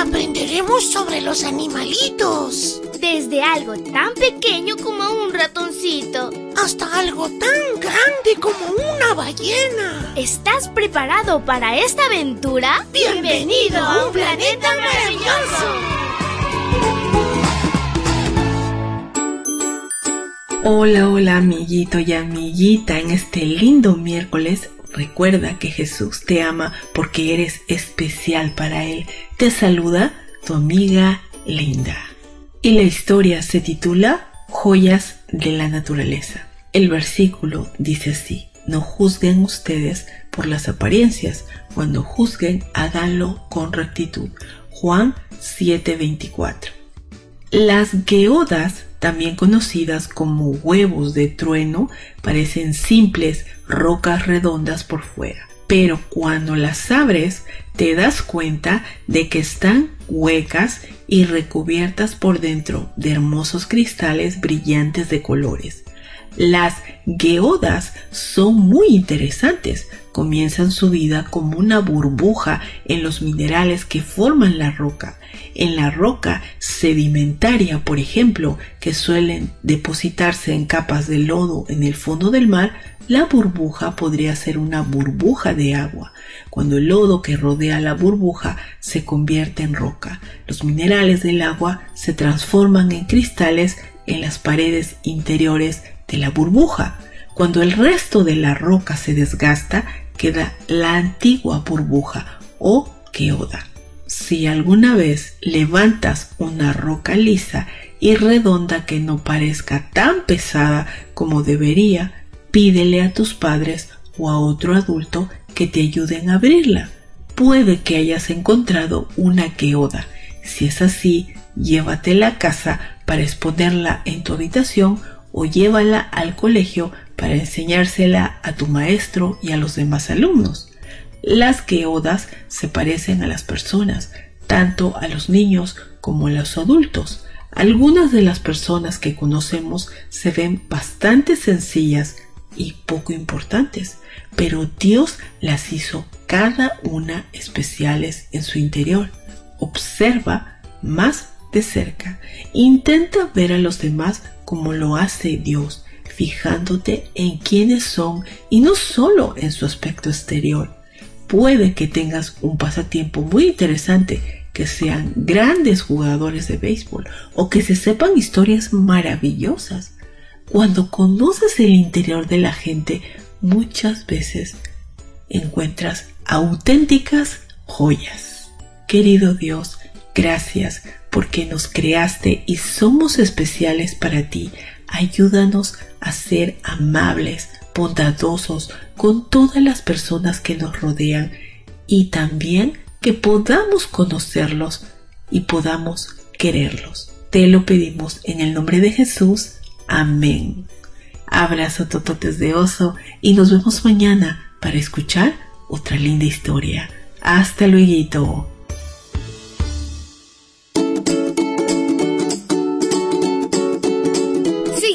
aprenderemos sobre los animalitos. Desde algo tan pequeño como un ratoncito. Hasta algo tan grande como una ballena. ¿Estás preparado para esta aventura? Bienvenido a un planeta maravilloso. Hola, hola amiguito y amiguita, en este lindo miércoles recuerda que Jesús te ama porque eres especial para Él. Te saluda tu amiga Linda. Y la historia se titula Joyas de la Naturaleza. El versículo dice así, no juzguen ustedes por las apariencias, cuando juzguen háganlo con rectitud. Juan 7:24. Las geodas también conocidas como huevos de trueno, parecen simples rocas redondas por fuera. Pero cuando las abres te das cuenta de que están huecas y recubiertas por dentro de hermosos cristales brillantes de colores. Las geodas son muy interesantes. Comienzan su vida como una burbuja en los minerales que forman la roca. En la roca sedimentaria, por ejemplo, que suelen depositarse en capas de lodo en el fondo del mar, la burbuja podría ser una burbuja de agua, cuando el lodo que rodea la burbuja se convierte en roca. Los minerales del agua se transforman en cristales en las paredes interiores de la burbuja. Cuando el resto de la roca se desgasta, queda la antigua burbuja o queoda. Si alguna vez levantas una roca lisa y redonda que no parezca tan pesada como debería, pídele a tus padres o a otro adulto que te ayuden a abrirla. Puede que hayas encontrado una queoda. Si es así, llévatela a casa para exponerla en tu habitación o llévala al colegio para enseñársela a tu maestro y a los demás alumnos. Las geodas se parecen a las personas, tanto a los niños como a los adultos. Algunas de las personas que conocemos se ven bastante sencillas y poco importantes, pero Dios las hizo cada una especiales en su interior. Observa más de cerca. Intenta ver a los demás como lo hace Dios, fijándote en quiénes son y no solo en su aspecto exterior. Puede que tengas un pasatiempo muy interesante, que sean grandes jugadores de béisbol o que se sepan historias maravillosas. Cuando conoces el interior de la gente, muchas veces encuentras auténticas joyas. Querido Dios, gracias porque nos creaste y somos especiales para ti. Ayúdanos a ser amables, bondadosos con todas las personas que nos rodean y también que podamos conocerlos y podamos quererlos. Te lo pedimos en el nombre de Jesús. Amén. Abrazo tototes de oso y nos vemos mañana para escuchar otra linda historia. Hasta luego.